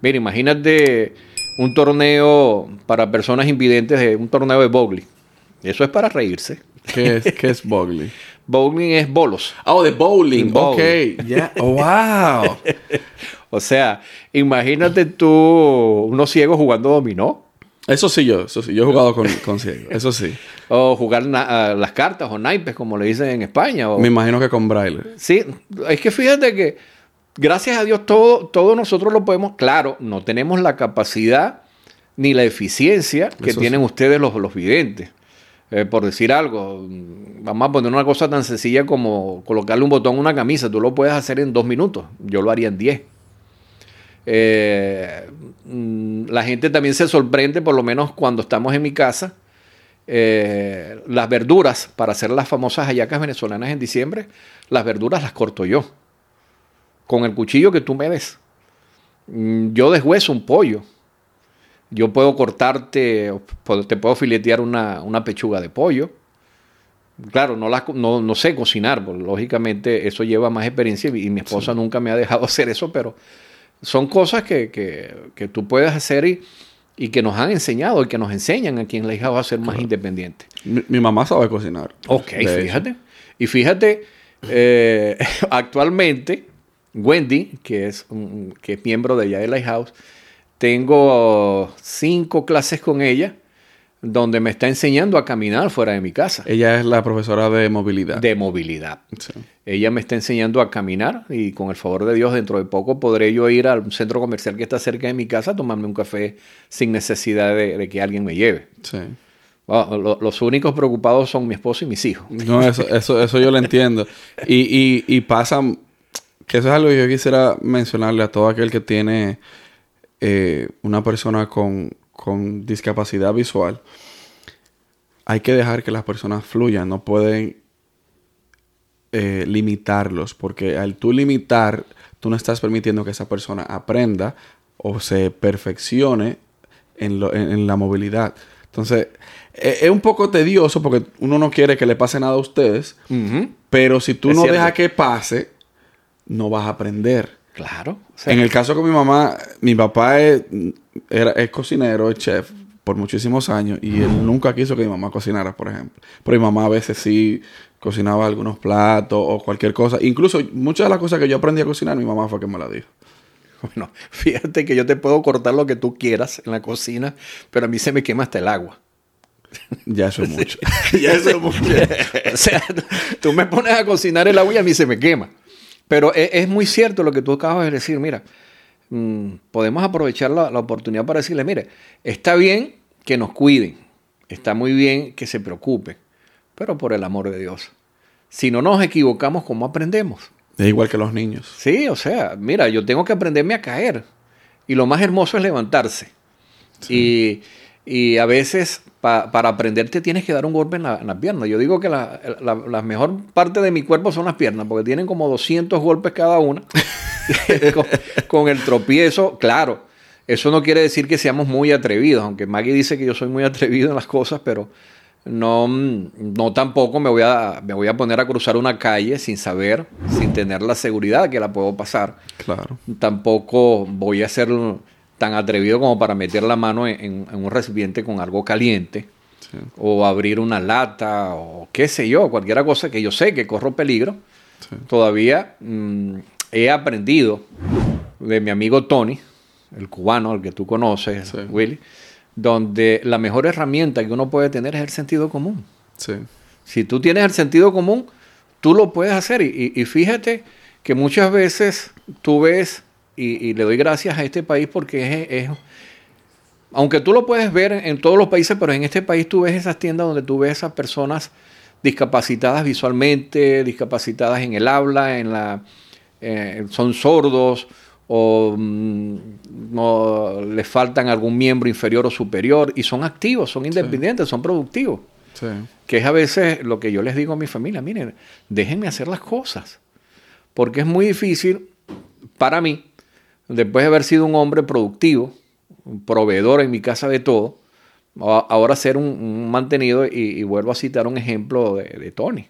Mira, imagínate un torneo para personas invidentes, un torneo de bowling. Eso es para reírse. ¿Qué es, qué es bowling? (laughs) Bowling es bolos. Oh, de bowling. Ok. Yeah. Oh, wow. (laughs) o sea, imagínate tú unos ciegos jugando dominó. Eso sí yo, eso sí. Yo he jugado con, con ciegos, eso sí. (laughs) O jugar las cartas o naipes, como le dicen en España. Me imagino que con braille. Sí, es que fíjate que gracias a Dios todo, todo nosotros lo podemos. Claro, no tenemos la capacidad ni la eficiencia que tienen ustedes los, los videntes. Eh, por decir algo, vamos a poner una cosa tan sencilla como colocarle un botón a una camisa, tú lo puedes hacer en dos minutos, yo lo haría en diez. Eh, la gente también se sorprende, por lo menos cuando estamos en mi casa, eh, las verduras, para hacer las famosas hallacas venezolanas en diciembre, las verduras las corto yo, con el cuchillo que tú me des. Mm, yo deshueso un pollo yo puedo cortarte, te puedo filetear una, pechuga de pollo. Claro, no, la, no, sé cocinar, porque lógicamente eso lleva más experiencia y mi esposa nunca me ha dejado (laughs) hacer eso, pero son cosas que, tú puedes hacer y, y, que nos han enseñado y que nos enseñan a quien le a ser más independiente. Mi, mamá sabe cocinar. Ok, fíjate. Y fíjate, eh, (laughs) actualmente, Wendy, que es, que es miembro de allá de Lighthouse, tengo cinco clases con ella donde me está enseñando a caminar fuera de mi casa. Ella es la profesora de movilidad. De movilidad. Ella me está enseñando a caminar y con el favor de Dios dentro de poco podré yo ir al centro comercial que está cerca de mi casa a tomarme un café sin necesidad de, que alguien me lleve. Sí. los únicos preocupados son mi esposo y mis hijos. No, eso, eso, eso yo lo entiendo. Y, y, y pasa, que eso es algo que yo quisiera mencionarle a todo aquel que tiene eh, una persona con, discapacidad visual, hay que dejar que las personas fluyan, no pueden eh, limitarlos, porque al tú limitar, tú no estás permitiendo que esa persona aprenda o se perfeccione en, la movilidad. Entonces, e, es un poco tedioso porque uno no quiere que le pase nada a ustedes, pero si tú no dejas que pase, no vas a aprender. Claro. en el caso con mi mamá, mi papá es, era, es cocinero, es chef por muchísimos años y él nunca quiso que mi mamá cocinara, por ejemplo. Pero mi mamá a veces sí cocinaba algunos platos o cualquier cosa. Incluso muchas de las cosas que yo aprendí a cocinar, mi mamá fue que me la dijo. (laughs) Bueno, fíjate que yo te puedo cortar lo que tú quieras en la cocina, pero a mí se me quema hasta el agua. Ya eso es (laughs) mucho. (laughs) ya eso es mucho. o sea, tú me pones a cocinar el agua y a mí se me quema. Pero e, es, muy cierto lo que tú acabas de decir. Mira, mm, podemos aprovechar la, la oportunidad para decirle, mire, está bien que nos cuiden, está muy bien que se preocupen, pero por el amor de Dios. Si no nos equivocamos, ¿cómo aprendemos? Es igual que los niños. Sí, o sea, mira, yo tengo que aprenderme a caer. Y lo más hermoso es levantarse. Y, a veces para aprenderte tienes que dar un golpe en la, en pierna. Yo digo que la, mejor parte de mi cuerpo son las piernas, porque tienen como 200 golpes cada una. (laughs) con, con, el tropiezo, claro. Eso no quiere decir que seamos muy atrevidos, aunque Maggie dice que yo soy muy atrevido en las cosas, pero no, no tampoco me voy, a, me voy a poner a cruzar una calle sin saber, sin tener la seguridad que la puedo pasar. Claro. Tampoco voy a ser tan atrevido como para meter la mano en, un recipiente con algo caliente. O abrir una lata, o qué sé yo, cualquier cosa que yo sé que corro peligro. Todavía mm, he aprendido de mi amigo Tony, el cubano, el que tú conoces, Willy, donde la mejor herramienta que uno puede tener es el sentido común. Sí. Si tú tienes el sentido común, tú lo puedes hacer. Y, fíjate que muchas veces tú ves, y, le doy gracias a este país porque es, aunque tú lo puedes ver en, todos los países, pero en este país tú ves esas tiendas donde tú ves a esas personas discapacitadas visualmente, discapacitadas en el habla, en la, eh, son sordos o mm, no les faltan algún miembro inferior o superior y son activos, son independientes, son productivos. Que es a veces lo que yo les digo a mi familia, miren, déjenme hacer las cosas, porque es muy difícil para mí, después de haber sido un hombre productivo, un proveedor en mi casa de todo, ahora ser un, mantenido y, vuelvo a citar un ejemplo de, de Tony.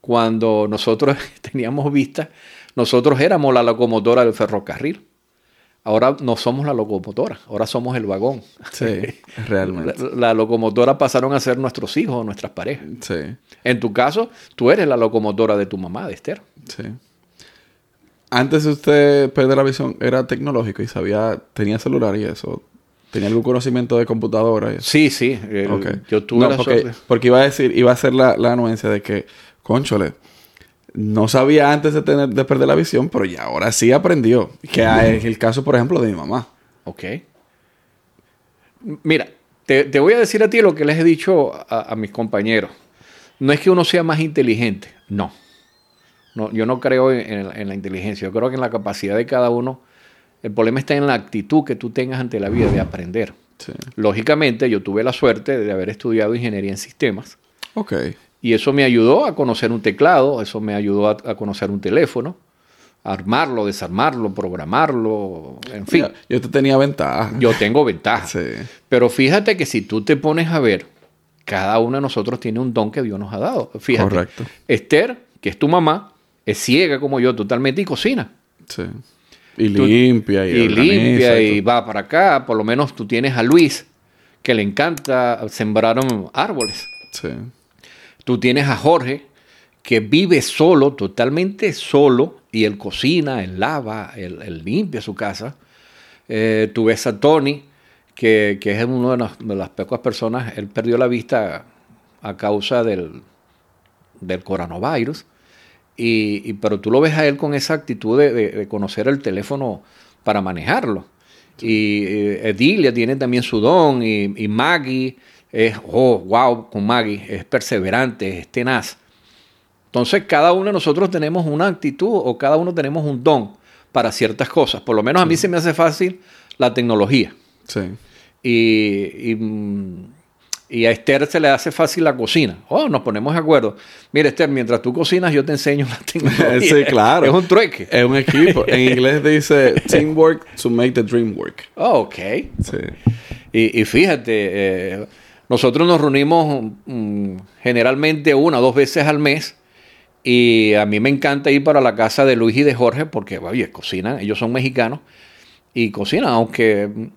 Cuando nosotros (laughs) teníamos vista nosotros éramos la locomotora del ferrocarril. Ahora no somos la locomotora, ahora somos el vagón. Sí, (laughs) realmente. La, locomotora pasaron a ser nuestros hijos o nuestras parejas. Sí. En tu caso, tú eres la locomotora de tu mamá, de Esther. Sí. Antes de usted perder la visión, era tecnológico y sabía, tenía celular y eso. ¿Tenía algún conocimiento de computadora? Sí, sí. Yo tuve la porque, porque, iba a decir, iba a ser la, la anuencia de que, conchole, no sabía antes de, tener, de perder la visión, pero ya ahora sí aprendió. Que es el caso, por ejemplo, de mi mamá. Ok. Mira, te, voy a decir a ti lo que les he dicho a, mis compañeros. No es que uno sea más inteligente, no. No yo no creo en, la inteligencia, yo creo que en la capacidad de cada uno. El problema está en la actitud que tú tengas ante la vida de aprender. Lógicamente, yo tuve la suerte de haber estudiado ingeniería en sistemas. Ok. Y eso me ayudó a conocer un teclado, eso me ayudó a, conocer un teléfono, armarlo, desarmarlo, programarlo, en fin. Yo te tenía ventaja. Yo tengo ventaja. Sí. Pero fíjate que si tú te pones a ver, cada uno de nosotros tiene un don que Dios nos ha dado. Fíjate. Correcto. Esther, que es tu mamá, es ciega como yo totalmente y cocina. Sí. Y limpia. Y, y limpia y, va para acá. Por lo menos tú tienes a Luis, que le encanta sembrar árboles. Sí. Tú tienes a Jorge, que vive solo, totalmente solo, y él cocina, él lava, él, limpia su casa. Eh, tú ves a Tony, que, es una de, las pocas personas, él perdió la vista a causa del, del coronavirus, y, pero tú lo ves a él con esa actitud de, conocer el teléfono para manejarlo. Y eh, Edilia tiene también su don, y, y Maggie es, oh, wow, con Maggie, es perseverante, es tenaz. Entonces, cada uno de nosotros tenemos una actitud o cada uno tenemos un don para ciertas cosas. Por lo menos a mí se me hace fácil la tecnología. Sí. Y, mm, Y a Esther se le hace fácil la cocina. Oh, nos ponemos de acuerdo. Mira, Esther, mientras tú cocinas, yo te enseño la (laughs) tecnología. Sí, claro. Es un trueque. Es un equipo. en (laughs) inglés dice teamwork to make the dream work. Oh, ok. Sí. Y, y fíjate, eh, nosotros nos reunimos mm, generalmente una o dos veces al mes. Y a mí me encanta ir para la casa de Luis y de Jorge porque, oye, cocinan. Ellos son mexicanos y cocinan, aunque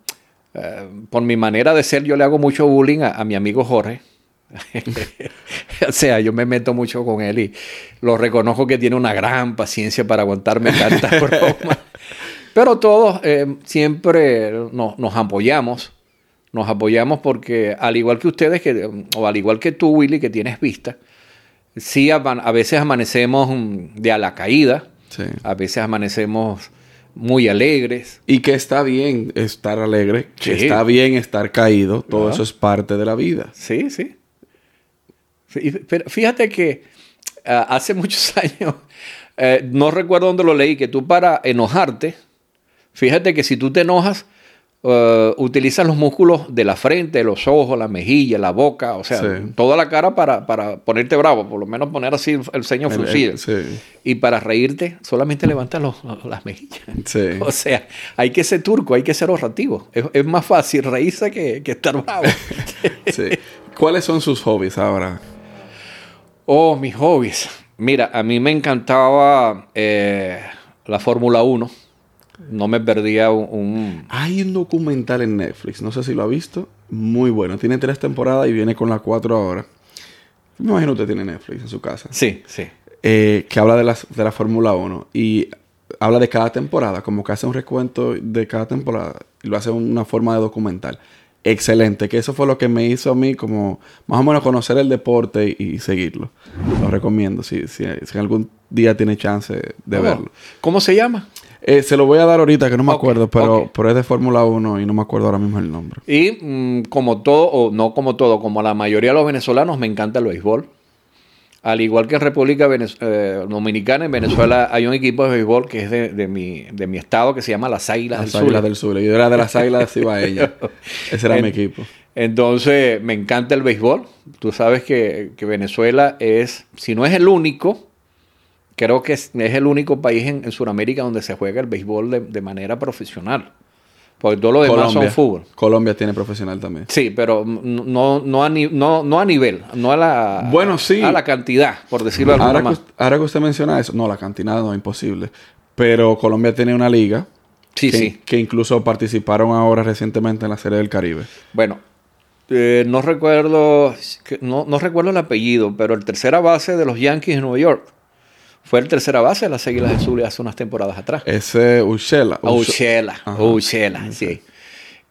eh, por mi manera de ser yo le hago mucho bullying a, a mi amigo Jorge. (laughs) o sea, yo me meto mucho con él y lo reconozco que tiene una gran paciencia para aguantarme tantas (laughs) bromas. Pero todos eh, siempre nos, nos apoyamos. Nos apoyamos porque, al igual que ustedes, que, o al igual que tú, Willy, que tienes vista, sí a, a veces amanecemos mm, de a la caída, Sí. a veces amanecemos muy alegres. Y que está bien estar alegre, que está bien estar caído, todo Ajá. eso es parte de la vida. Sí, sí. Sí, Pero fíjate que ah, hace (laughs) muchos años, eh, no recuerdo dónde lo leí, que tú para enojarte, fíjate que si tú te enojas, utilizas los músculos de la frente, los ojos, la mejilla, la boca, o sea, Sí. toda la cara para, para ponerte bravo, por lo menos poner así el, ceño fruncido. sí. Y para reírte, solamente levantas los- los- las mejillas. Sí. (laughs) O sea, hay que ser turco, hay que ser ahorrativo. Es, es más fácil reírse que, que estar bravo. (laughs) ¿Cuáles son sus hobbies ahora? Oh, mis hobbies. Mira, a mí me encantaba eh, la Fórmula 1. No me perdía un... un- Hay un documental en Netflix, no sé si lo ha visto, muy bueno. Tiene tres temporadas y viene con la cuatro ahora. Me imagino que usted tiene Netflix en su casa. Sí, sí. eh, que habla de, las, de la Fórmula 1 y habla de cada temporada, como que hace un recuento de cada temporada y lo hace una forma de documental. Excelente, que eso fue lo que me hizo a mí como más o menos conocer el deporte y, y seguirlo. Lo recomiendo si, si, si algún día tiene chance de verlo. ¿Cómo se llama? Eh, se lo voy a dar ahorita, que no me acuerdo, pero, ok. pero es de Fórmula 1 y no me acuerdo ahora mismo el nombre. Y mm, como todo, o no como todo, como la mayoría de los venezolanos, me encanta el béisbol. Al igual que en República Venez- eh, Dominicana, en Venezuela (laughs) hay un equipo de béisbol que es de, de mi, de mi estado que se llama Las Águilas Las del Águilas Sur. del Sur. Yo era de las Águilas Cibaeñas. (laughs) Ese era En- mi equipo. Entonces, me encanta el béisbol. Tú sabes que, que Venezuela es, si no es el único, creo que es, es el único país en, en Sudamérica donde se juega el béisbol de, de manera profesional. Porque todo lo demás son fútbol. Colombia tiene profesional también. Sí, pero no, no, a, ni- no, no a nivel, no a la, Bueno, sí. a la cantidad, por decirlo de alguna Ahora que, más. us- ahora que usted menciona eso, no, la cantidad no es imposible. Pero Colombia tiene una liga Sí, que, sí. que incluso participaron ahora recientemente en la Serie del Caribe. Bueno, eh, no recuerdo no, no recuerdo el apellido, pero el tercera base de los Yankees de Nueva York fue el tercera base de las Águilas del Sur hace unas temporadas atrás. Ese. Uchela, Ajá. Uchela, sí.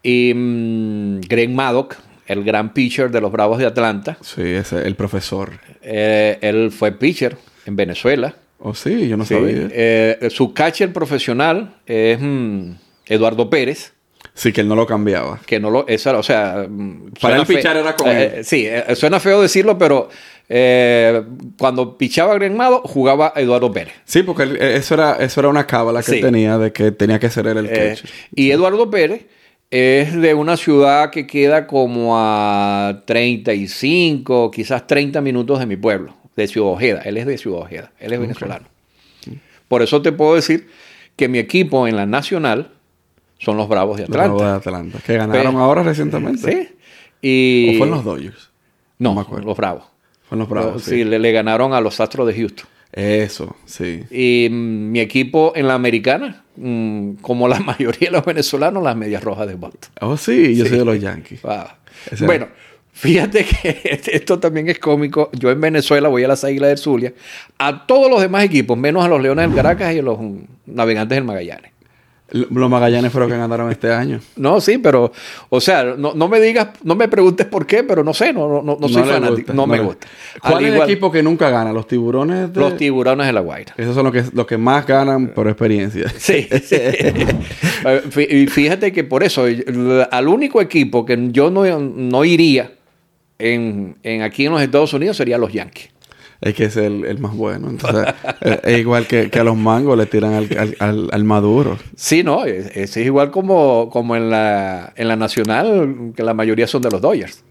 Y mm, Greg Maddox, el gran pitcher de los Bravos de Atlanta, Sí, ese, el profesor. eh, él fue pitcher en Venezuela. Oh, sí, yo no Sí. sabía. Eh, su catcher profesional es mm, Eduardo Pérez. Sí, que él no lo cambiaba. que no lo, eso, o sea, mm, Para suena él pichar era con eh, él. Sí, eh, suena feo decirlo, pero eh, cuando pichaba Greg Maddox, jugaba Eduardo Pérez. Sí, porque él- eso era, eso era una cábala que Sí. él tenía de que tenía que ser él el Eh, catcher. y Eduardo Pérez es de una ciudad que queda como a 35, quizás 30 minutos de mi pueblo, de Ciudad Ojeda. Él es de Ciudad Ojeda, él es venezolano. Por eso te puedo decir que mi equipo en la nacional son los Bravos de Los Bravos Atlanta. de Atlanta. Que ganaron ahora recientemente. Sí. Y, ¿O fue en los Dodgers? No, No me acuerdo. los Bravos. En los Bravos. sí, sí. le, le ganaron a los Astros de Houston. Eso, sí. Y mm, mi equipo en la americana, mm, como la (laughs) mayoría de los venezolanos, las medias rojas de Boston. Oh, sí, yo soy de los Yankees. Wow. Ese- Bueno, fíjate que (laughs) esto también es cómico. Yo en Venezuela voy a las Águilas del Zulia, a todos los demás equipos, menos a los Leones del Caracas y a los mm, Navegantes del Magallanes. Los Magallanes fueron los que ganaron este año. No, sí, pero, o sea, no, no me digas, no me preguntes por qué, pero no sé, no, no, no, no soy fanático, gusta, no, me gusta. ¿Cuál Al es igual- el equipo que nunca gana? ¿Los tiburones? de- Los tiburones de la Guaira. Esos son los que, los que más ganan por experiencia. (laughs) Sí, sí. (laughs) Eh, y Fíjate que por eso, al único equipo que yo no, no iría en, en aquí en los Estados Unidos sería los Yankees. Es que es el, el más bueno. Entonces, (laughs) eh, es igual que, que a los mangos le tiran al, al, al- maduro. Sí, no, es, es igual como, como en, la, en la nacional, que la mayoría son de los Dodgers.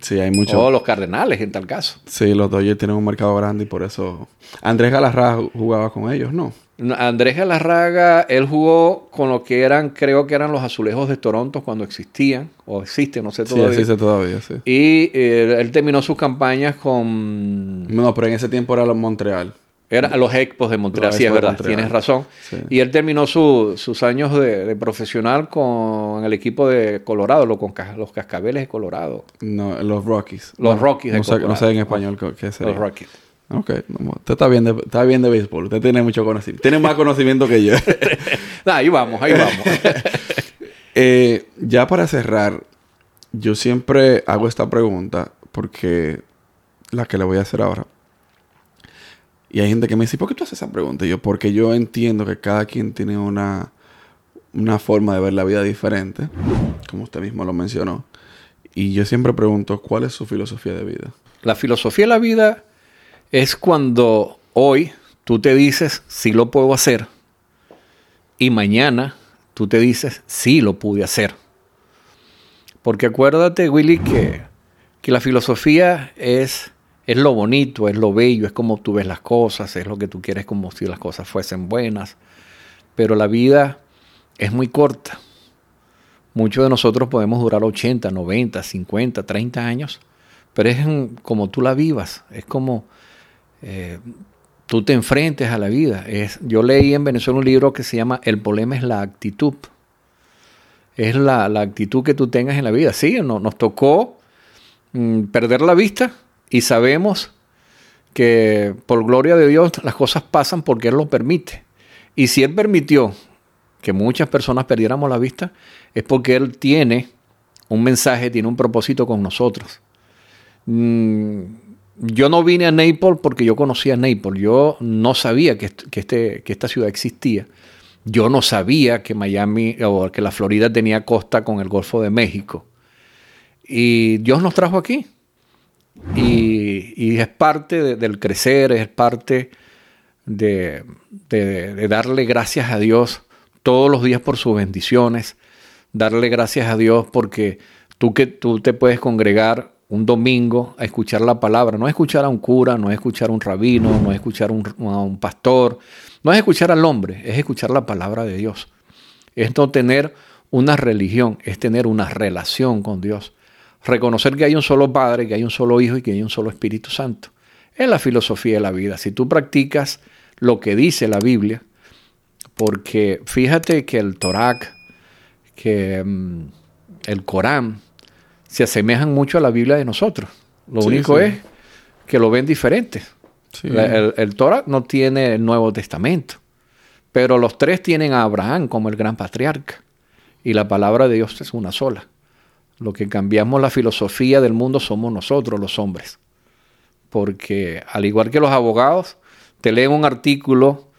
Sí, hay mucho. O los Cardenales en tal caso. Sí, los Dodgers tienen un mercado grande y por eso. Andrés Galarraga jugaba con ellos, ¿no? Andrés Galarraga, él jugó con lo que eran, creo que eran los azulejos de Toronto cuando existían, o existen, no sé todavía. Sí, existe todavía, sí. Y eh, él terminó sus campañas con. No, pero en ese tiempo era los Montreal. Era los Expos de Montreal, sí, es verdad, tienes razón. Y él terminó sus años de, profesional con el equipo de Colorado, lo, con los Cascabeles de Colorado. No, los Rockies. Los Rockies de no Colorado. no sé en español qué sería. Los Rockies. Ok, usted está bien, de, está bien de béisbol, usted tiene mucho conocimiento, tiene más conocimiento que yo. (laughs) ahí vamos, ahí vamos. (laughs) Eh, ya para cerrar, yo siempre hago esta pregunta porque la que le voy a hacer ahora. Y hay gente que me dice, ¿por qué tú haces esa pregunta? Y yo, porque yo entiendo que cada quien tiene una, una forma de ver la vida diferente, como usted mismo lo mencionó. Y yo siempre pregunto, ¿cuál es su filosofía de vida? La filosofía de la vida es cuando hoy tú te dices, sí lo puedo hacer, y mañana tú te dices, sí lo pude hacer. Porque acuérdate, Willy, que, que la filosofía es es lo bonito, es lo bello, es como tú ves las cosas, es lo que tú quieres como si las cosas fuesen buenas. Pero la vida es muy corta. Muchos de nosotros podemos durar 80, 90, 50, 30 años, pero es como tú la vivas, es como eh, tú te enfrentes a la vida. Es, yo leí en Venezuela un libro que se llama El problema es la actitud. Es la, actitud que tú tengas en la vida. Sí, no, nos tocó mm, perder la vista, y sabemos que por gloria de Dios las cosas pasan porque Él lo permite. Y si Él permitió que muchas personas perdiéramos la vista, es porque Él tiene un mensaje, tiene un propósito con nosotros. Mm, yo no vine a Naples porque yo conocía Naples. Yo no sabía que, este, que esta ciudad existía. Yo no sabía que Miami o que la Florida tenía costa con el Golfo de México. Y Dios nos trajo aquí. Y, es parte del crecer, es parte de, darle gracias a Dios todos los días por sus bendiciones, darle gracias a Dios porque tú, que, tú te puedes congregar un domingo a escuchar la palabra, no es escuchar a un cura, no es escuchar a un rabino, no es escuchar a un pastor, no es escuchar al hombre, es escuchar la palabra de Dios. Es no tener una religión, es tener una relación con Dios reconocer que hay un solo Padre, que hay un solo Hijo y que hay un solo Espíritu Santo. Es la filosofía de la vida. Si tú practicas lo que dice la Biblia, porque fíjate que el Torac, que mm, el Corán, se asemejan mucho a la Biblia de nosotros. Lo único es que lo ven diferente. el, el Torah no tiene el Nuevo Testamento, pero los tres tienen a Abraham como el gran patriarca. Y la palabra de Dios es una sola. Lo que cambiamos la filosofía del mundo somos nosotros los hombres. Porque al igual que los abogados, te leen un artículo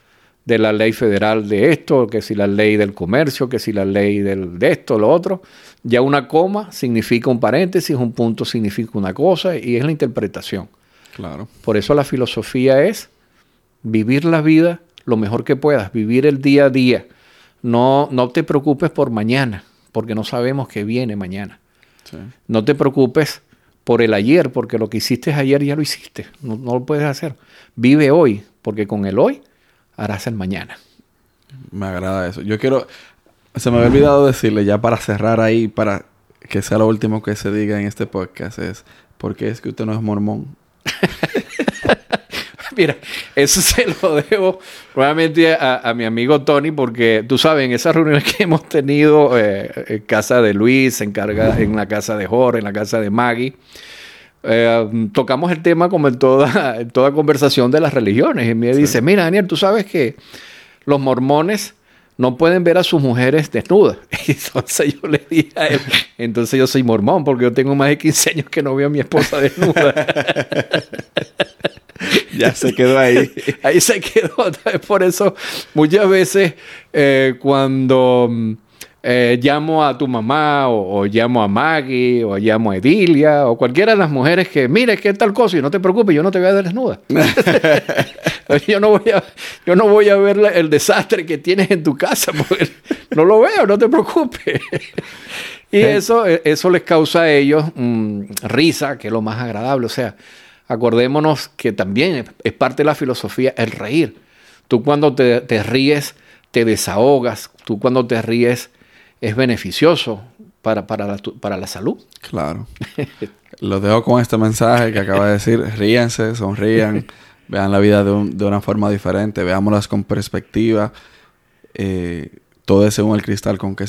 de la ley federal de esto, que si la ley del comercio, que si la ley del, de esto, lo otro, ya una coma significa un paréntesis, un punto significa una cosa y es la interpretación. Claro. Por eso la filosofía es vivir la vida lo mejor que puedas, vivir el día a día. No, no te preocupes por mañana, porque no sabemos qué viene mañana. No te preocupes por el ayer, porque lo que hiciste ayer ya lo hiciste. No, lo puedes hacer. Vive hoy, porque con el hoy harás el mañana. Me agrada eso. Yo quiero. Se me había olvidado decirle, ya para cerrar ahí, para que sea lo último que se diga en este podcast, es: ¿por qué es que usted no es mormón? (laughs) Mira, eso se lo debo nuevamente a, mi amigo Tony, porque tú sabes, en esas reuniones que hemos tenido eh, en casa de Luis, en, en la casa de Jorge, en la casa de Maggie, eh, tocamos el tema como en toda, (laughs) en toda conversación de las religiones. Y me dice, mira, Daniel, tú sabes que los mormones no pueden ver a sus mujeres desnudas. (laughs) Y entonces yo le dije a él, entonces yo soy mormón porque yo tengo más de 15 años que no veo a mi esposa desnuda. (laughs) ya se quedó ahí. ahí se quedó. Por eso muchas veces eh, cuando mm, eh, llamo a tu mamá o, llamo a Maggie o llamo a Edilia o cualquiera de las mujeres que, mire, ¿qué tal cosa? Y no te preocupes, yo no te voy a dar desnuda. (laughs) (laughs) yo, no voy a, yo no voy a ver el desastre que tienes en tu casa, (laughs) porque no lo veo, no te preocupes. Y eso, eh, eso les causa a ellos mm, risa, que es lo más agradable. O sea, acordémonos que también es parte de la filosofía el reír. Tú cuando te, ríes, te desahogas. Tú cuando te ríes, es beneficioso para, para, la, para la salud. Claro. (laughs) Lo dejo con este mensaje que acaba de decir. Ríense, sonrían, (laughs) vean la vida de, una forma diferente, veámoslas con perspectiva. Eh, todo es según el cristal con que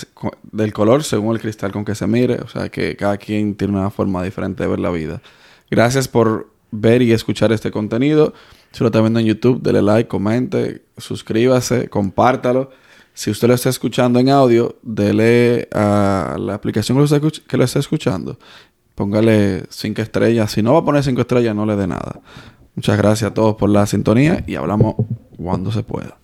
del color según el cristal con que se mire, o sea que cada quien tiene una forma diferente de ver la vida. Gracias por ver y escuchar este contenido. Si lo está viendo en YouTube, dele like, comente, suscríbase, compártalo. Si usted lo está escuchando en audio, dele a la aplicación que lo está escuchando. Póngale cinco estrellas. Si no va a poner cinco estrellas, no le dé nada. Muchas gracias a todos por la sintonía y hablamos cuando se pueda.